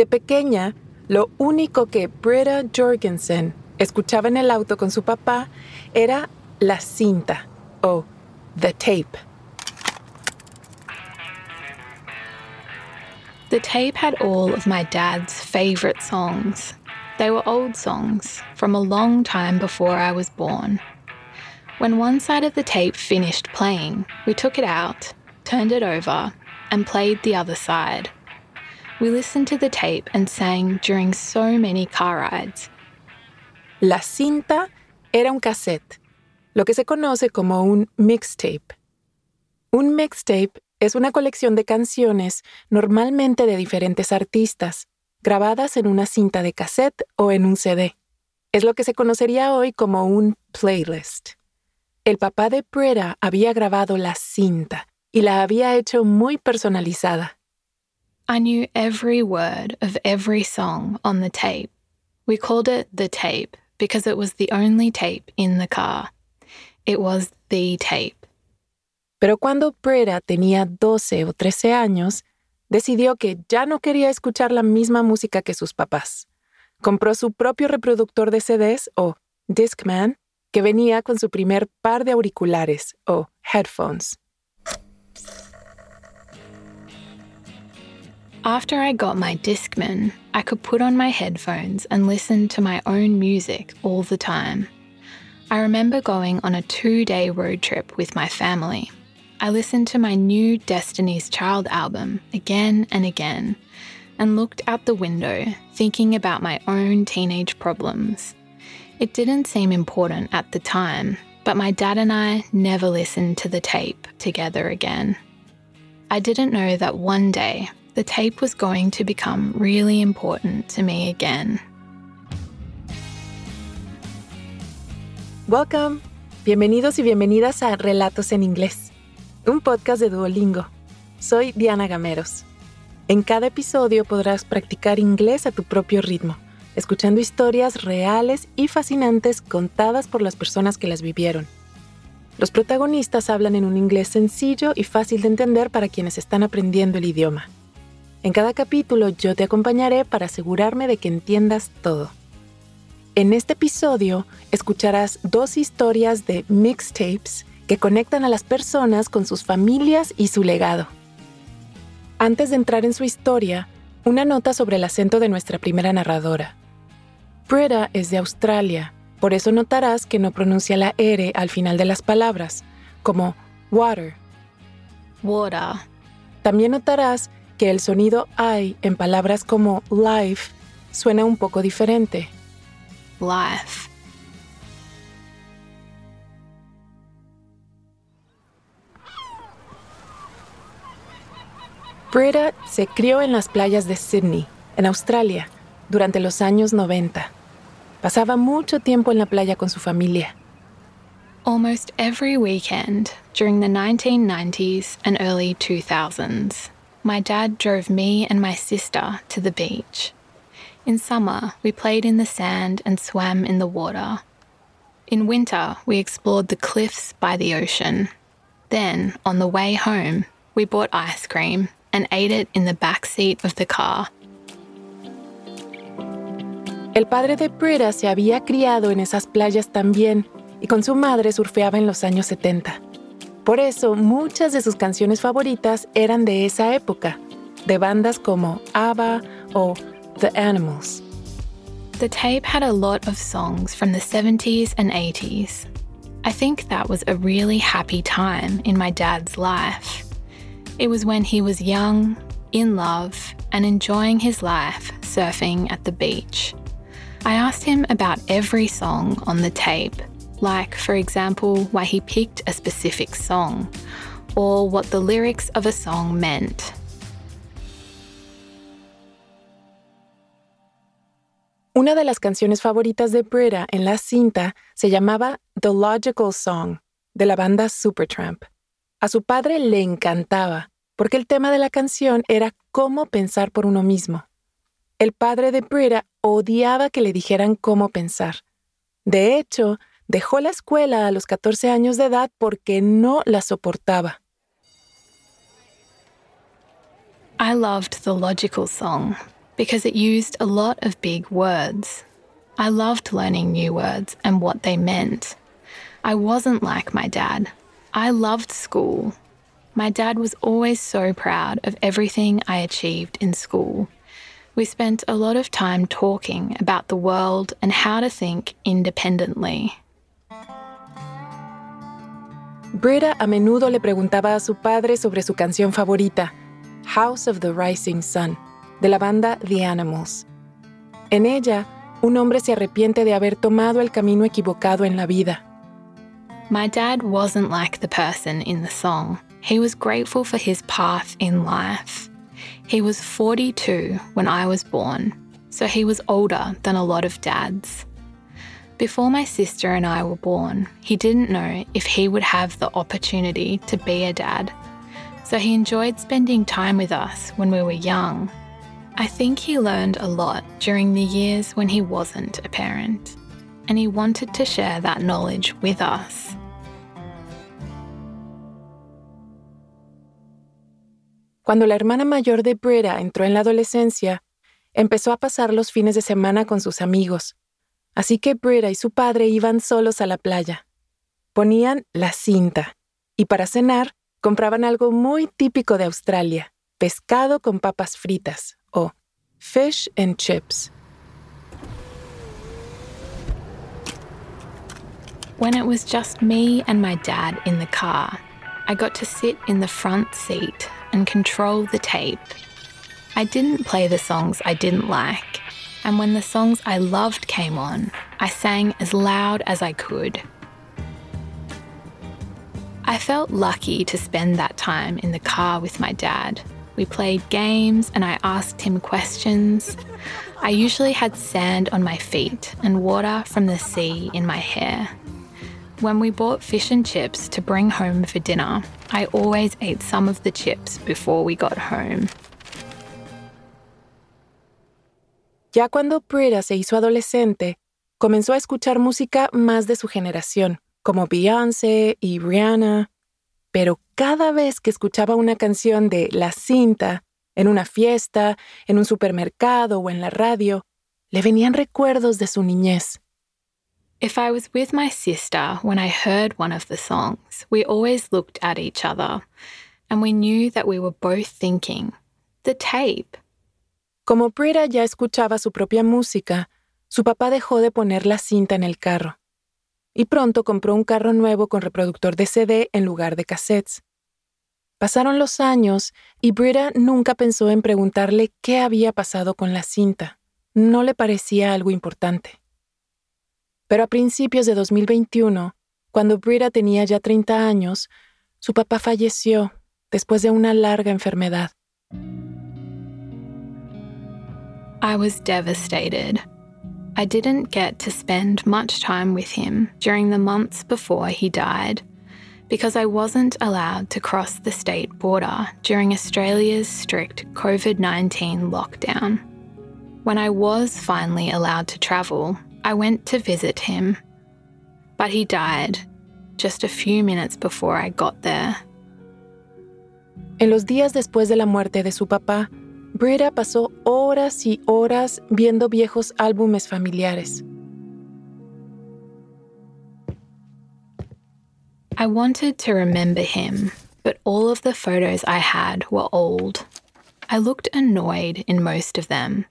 De pequeña, lo único que Britta Jorgensen escuchaba en el auto con su papá era la cinta o the tape. The tape had all of my dad's favourite songs. They were old songs from a long time before I was born. When one side of the tape finished playing, we took it out, turned it over, and played the other side. We listened to the tape and sang during so many car rides. La cinta era un cassette, lo que se conoce como un mixtape. Un mixtape es una colección de canciones, normalmente de diferentes artistas, grabadas en una cinta de cassette o en un CD. Es lo que se conocería hoy como un playlist. El papá de Britta había grabado la cinta y la había hecho muy personalizada. I knew every word of every song on the tape. We called it the tape because it was the only tape in the car. It was the tape. Pero cuando Britta tenía 12 o 13 años, decidió que ya no quería escuchar la misma música que sus papás. Compró su propio reproductor de CDs o Discman que venía con su primer par de auriculares o headphones. After I got my Discman, I could put on my headphones and listen to my own music all the time. I remember going on a two day road trip with my family. I listened to my new Destiny's Child album again and again and looked out the window thinking about my own teenage problems. It didn't seem important at the time, but my dad and I never listened to the tape together again. I didn't know that one day the tape was going to become really important to me again. Welcome. Bienvenidos y bienvenidas a Relatos en Inglés, un podcast de Duolingo. Soy Diana Gameros. En cada episodio podrás practicar inglés a tu propio ritmo escuchando historias reales y fascinantes contadas por las personas que las vivieron. Los protagonistas hablan en un inglés sencillo y fácil de entender para quienes están aprendiendo el idioma. En cada capítulo yo te acompañaré para asegurarme de que entiendas todo. En este episodio escucharás dos historias de mixtapes que conectan a las personas con sus familias y su legado. Antes de entrar en su historia, una nota sobre el acento de nuestra primera narradora. Britta es de Australia, por eso notarás que no pronuncia la R al final de las palabras, como water. Water. También notarás que el sonido I en palabras como life suena un poco diferente. Life. Britta se crió en las playas de Sydney, en Australia, durante los años 90. Pasaba mucho tiempo en la playa con su familia. Almost every weekend during the 1990s and early 2000s, my dad drove me and my sister to the beach. In summer, we played in the sand and swam in the water. In winter, we explored the cliffs by the ocean. Then, on the way home, we bought ice cream and ate it in the back seat of the car El padre de Britta se había criado en esas playas también y con su madre surfeaba en los años 70. Por eso muchas de sus canciones favoritas eran de esa época, de bandas como ABBA o The Animals. The tape had a lot of songs from the 70s and 80s. I think that was a really happy time in my dad's life. It was when he was young, in love, and enjoying his life surfing at the beach. I asked him about every song on the tape, like, for example, why he picked a specific song, or what the lyrics of a song meant. Una de las canciones favoritas de Britta en la cinta se llamaba The Logical Song, de la banda Supertramp. A su padre le encantaba, porque el tema de la canción era cómo pensar por uno mismo. El padre de Britta odiaba que le dijeran cómo pensar. De hecho, dejó la escuela a los 14 años de edad porque no la soportaba. I loved the logical song because it used a lot of big words. I loved learning new words and what they meant. I wasn't like my dad. I loved school. My dad was always so proud of everything I achieved in school. We spent a lot of time talking about the world and how to think independently. Britta a menudo le preguntaba a su padre sobre su canción favorita, House of the Rising Sun, de la banda The Animals. En ella, un hombre se arrepiente de haber tomado el camino equivocado en la vida. My dad wasn't like the person in the song. He was grateful for his path in life. He was 42 when I was born, so he was older than a lot of dads. Before my sister and I were born, he didn't know if he would have the opportunity to be a dad, so he enjoyed spending time with us when we were young. I think he learned a lot during the years when he wasn't a parent, and he wanted to share that knowledge with us. Cuando la hermana mayor de Britta entró en la adolescencia, empezó a pasar los fines de semana con sus amigos. Así que Britta y su padre iban solos a la playa. Ponían la cinta y para cenar compraban algo muy típico de Australia, pescado con papas fritas o fish and chips. When it was just me and my dad in the car, I got to sit in the front seat and control the tape. I didn't play the songs I didn't like, and when the songs I loved came on, I sang as loud as I could. I felt lucky to spend that time in the car with my dad. We played games and I asked him questions. I usually had sand on my feet and water from the sea in my hair. When we bought fish and chips to bring home for dinner, I always ate some of the chips before we got home. Ya cuando Britta se hizo adolescente, comenzó a escuchar música más de su generación, como Beyoncé y Rihanna. Pero cada vez que escuchaba una canción de La Cinta, en una fiesta, en un supermercado o en la radio, le venían recuerdos de su niñez. If I was with my sister when I heard one of the songs, we always looked at each other and we knew that we were both thinking, the tape. Como Britta ya escuchaba su propia música, su papá dejó de poner la cinta en el carro. Y pronto compró un carro nuevo con reproductor de CD en lugar de cassettes. Pasaron los años y Britta nunca pensó en preguntarle qué había pasado con la cinta. No le parecía algo importante. Pero a principios de 2021, cuando Britta tenía ya 30 años, su papá falleció después de una larga enfermedad. I was devastated. I didn't get to spend much time with him during the months before he died because I wasn't allowed to cross the state border during Australia's strict COVID 19 lockdown. When I was finally allowed to travel, I went to visit him, but he died just a few minutes before I got there. En los días después de la muerte de su papá, Britta pasó horas y horas viendo viejos álbumes familiares. I wanted to remember him, but all of the photos I had were old. I looked annoyed in most of them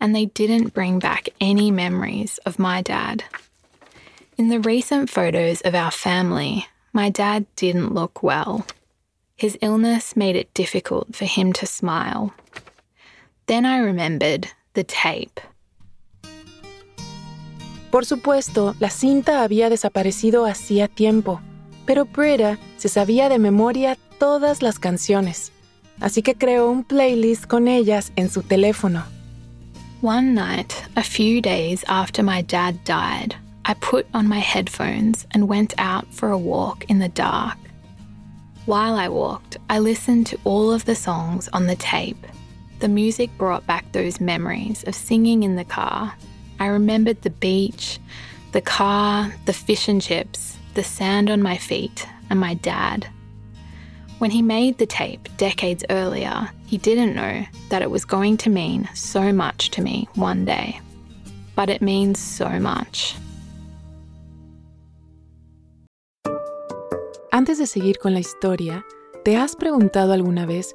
and they didn't bring back any memories of my dad. In the recent photos of our family, my dad didn't look well. His illness made it difficult for him to smile. Then I remembered the tape. Por supuesto, la cinta había desaparecido hacía tiempo, pero Britta se sabía de memoria todas las canciones, así que creó un playlist con ellas en su teléfono. One night, a few days after my dad died, I put on my headphones and went out for a walk in the dark. While I walked, I listened to all of the songs on the tape. The music brought back those memories of singing in the car. I remembered the beach, the car, the fish and chips, the sand on my feet, and my dad. When he made the tape decades earlier, he didn't know that it was going to mean so much to me one day. But it means so much. Antes de seguir con la historia, ¿te has preguntado alguna vez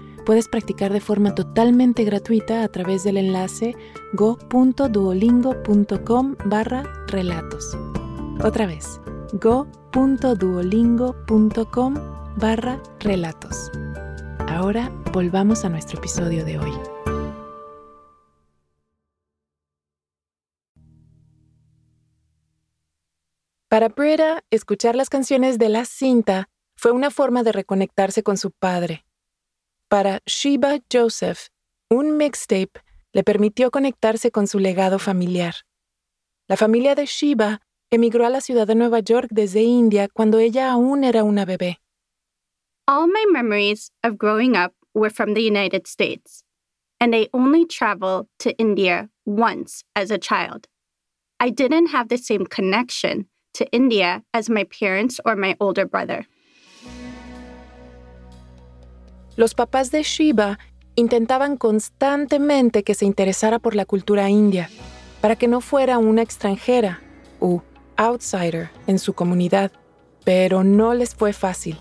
puedes practicar de forma totalmente gratuita a través del enlace go.duolingo.com barra relatos. Otra vez, go.duolingo.com barra relatos. Ahora volvamos a nuestro episodio de hoy. Para Britta, escuchar las canciones de la cinta fue una forma de reconectarse con su padre. Para Sheba Joseph, un mixtape le permitió conectarse con su legado familiar. La familia de Sheba emigró a la ciudad de Nueva York desde India cuando ella aún era una bebé. All my memories of growing up were from the United States, and I only traveled to India once as a child. I didn't have the same connection to India as my parents or my older brother. Los papás de Shiva intentaban constantemente que se interesara por la cultura india, para que no fuera una extranjera u outsider en su comunidad, pero no les fue fácil.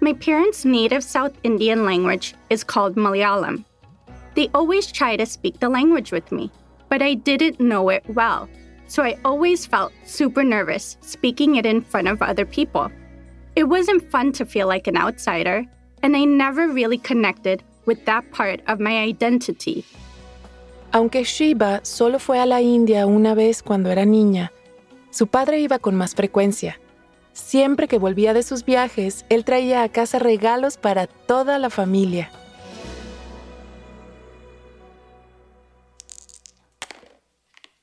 My parents' native South Indian language is called Malayalam. They always try to speak the language with me, but I didn't know it well, so I always felt super nervous speaking it in front of other people. It wasn't fun to feel like an outsider, and I never really connected with that part of my identity. Aunque Sheba solo fue a la India una vez cuando era niña, su padre iba con más frecuencia. Siempre que volvía de sus viajes, él traía a casa regalos para toda la familia.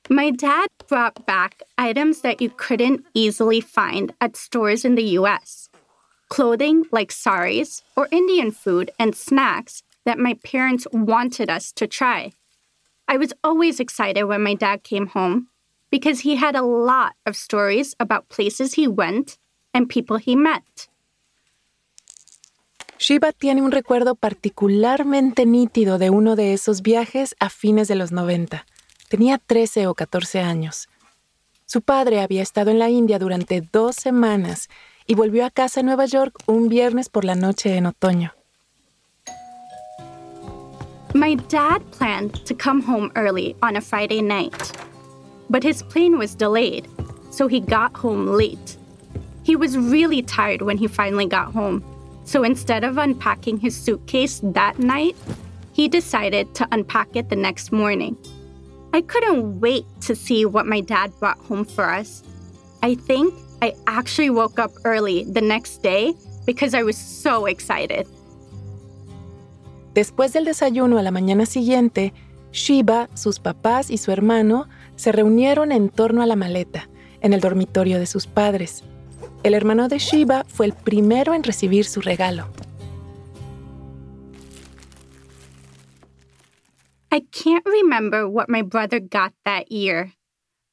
My dad brought back items that you couldn't easily find at stores in the US clothing like saris or Indian food and snacks that my parents wanted us to try. I was always excited when my dad came home because he had a lot of stories about places he went and people he met. Sheba tiene un recuerdo particularmente nítido de uno de esos viajes a fines de los 90. Tenía 13 o 14 años. Su padre había estado en la India durante dos semanas y volvió a casa en Nueva York un viernes por la noche en otoño. My dad planned to come home early on a Friday night, but his plane was delayed, so he got home late. He was really tired when he finally got home, so instead of unpacking his suitcase that night, he decided to unpack it the next morning. I couldn't wait to see what my dad brought home for us. I think I actually woke up early the next day because I was so excited. Después del desayuno a la mañana siguiente, Shiva, sus papás y su hermano se reunieron en torno a la maleta, en el dormitorio de sus padres. El hermano de Shiva fue el primero en recibir su regalo. I can't remember what my brother got that year,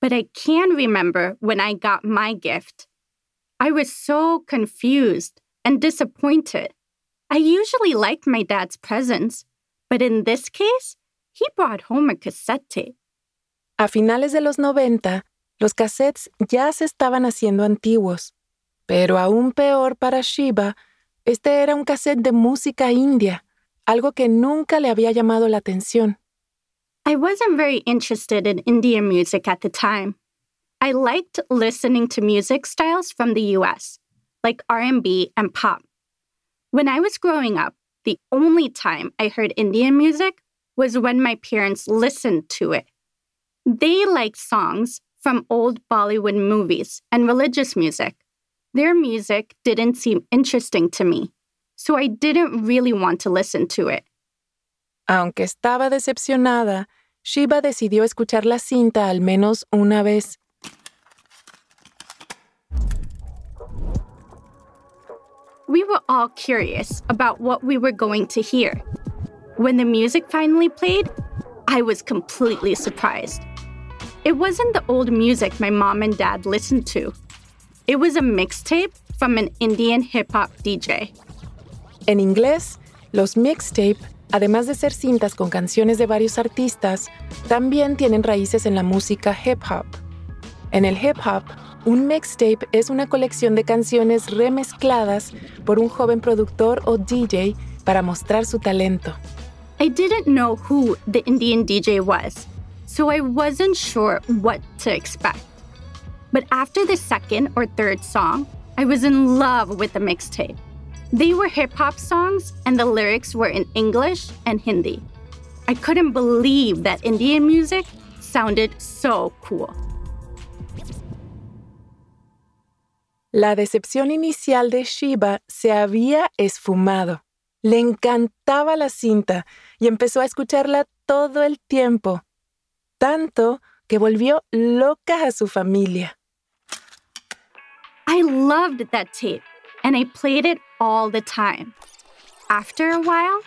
but I can remember when I got my gift. I was so confused and disappointed. I usually liked my dad's presents, but in this case, he brought home a cassette tape. A finales de los 90, los cassettes ya se estaban haciendo antiguos, pero aún peor para Shiva, este era un cassette de música india, algo que nunca le había llamado la atención. I wasn't very interested in Indian music at the time. I liked listening to music styles from the US, like R&B and pop. When I was growing up, the only time I heard Indian music was when my parents listened to it. They liked songs from old Bollywood movies and religious music. Their music didn't seem interesting to me, so I didn't really want to listen to it. Aunque estaba decepcionada, Shiba decidió escuchar la cinta al menos una vez. We were all curious about what we were going to hear. When the music finally played, I was completely surprised. It wasn't the old music my mom and dad listened to. It was a mixtape from an Indian hip hop DJ. En inglés, los mixtape, además de ser cintas con canciones de varios artistas, también tienen raíces en la música hip hop. En el hip hop, un mixtape es una colección de canciones remezcladas por un joven productor o DJ para mostrar su talento. I didn't know who the Indian DJ was, so I wasn't sure what to expect. But after the second or third song, I was in love with the mixtape. They were hip hop songs, and the lyrics were in English and Hindi. I couldn't believe that Indian music sounded so cool. La decepción inicial de Sheba se había esfumado. Le encantaba la cinta y empezó a escucharla todo el tiempo, tanto que volvió loca a su familia. I loved that tape, and I played it all the time. After a while,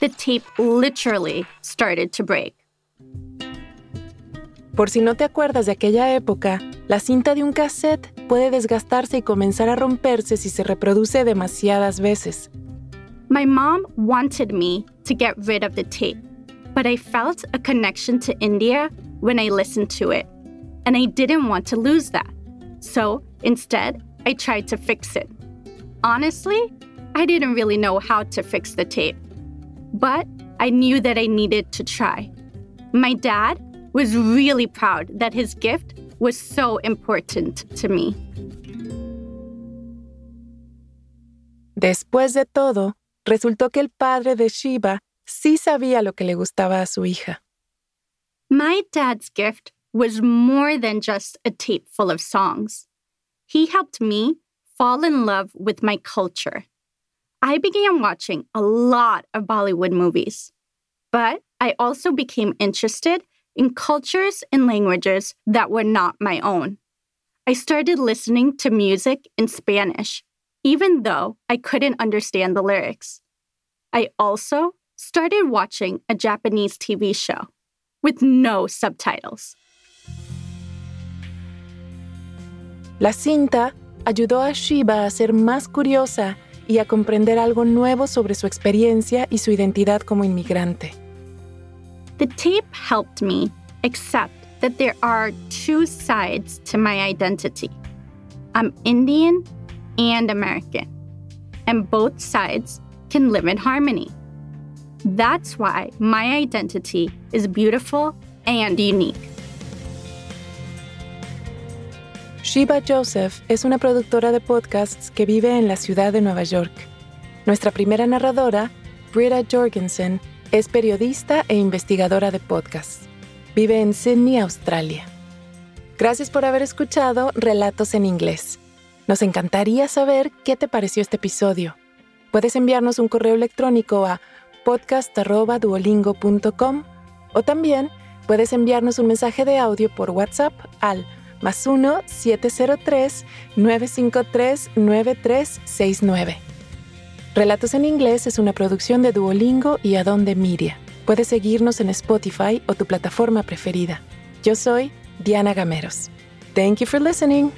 the tape literally started to break. Por si no te acuerdas de aquella época, la cinta de un cassette puede desgastarse y comenzar a romperse si se reproduce demasiadas veces. My mom wanted me to get rid of the tape, but I felt a connection to India when I listened to it, and I didn't want to lose that. So instead, I tried to fix it. Honestly, I didn't really know how to fix the tape, but I knew that I needed to try. My dad was really proud that his gift was so important to me. Después de todo, resultó que el padre de Sheba sí sabía lo que le gustaba a su hija. My dad's gift was more than just a tape full of songs. He helped me fall in love with my culture. I began watching a lot of Bollywood movies, but I also became interested in cultures and languages that were not my own. I started listening to music in Spanish, even though I couldn't understand the lyrics. I also started watching a Japanese TV show with no subtitles. La cinta ayudó a Sheba a ser más curiosa y a comprender algo nuevo sobre su experiencia y su identidad como inmigrante. The tape helped me accept that there are two sides to my identity I'm Indian and American, and both sides can live in harmony. That's why my identity is beautiful and unique. Shiva Joseph es una productora de podcasts que vive en la ciudad de Nueva York. Nuestra primera narradora, Britta Jorgensen, es periodista e investigadora de podcasts. Vive en Sydney, Australia. Gracias por haber escuchado Relatos en Inglés. Nos encantaría saber qué te pareció este episodio. Puedes enviarnos un correo electrónico a podcast.duolingo.com o también puedes enviarnos un mensaje de audio por WhatsApp al más 1-703-953-9369. Relatos en Inglés es una producción de Duolingo y Adonde Miria. Puedes seguirnos en Spotify o tu plataforma preferida. Yo soy Diana Gameros. Thank you for listening.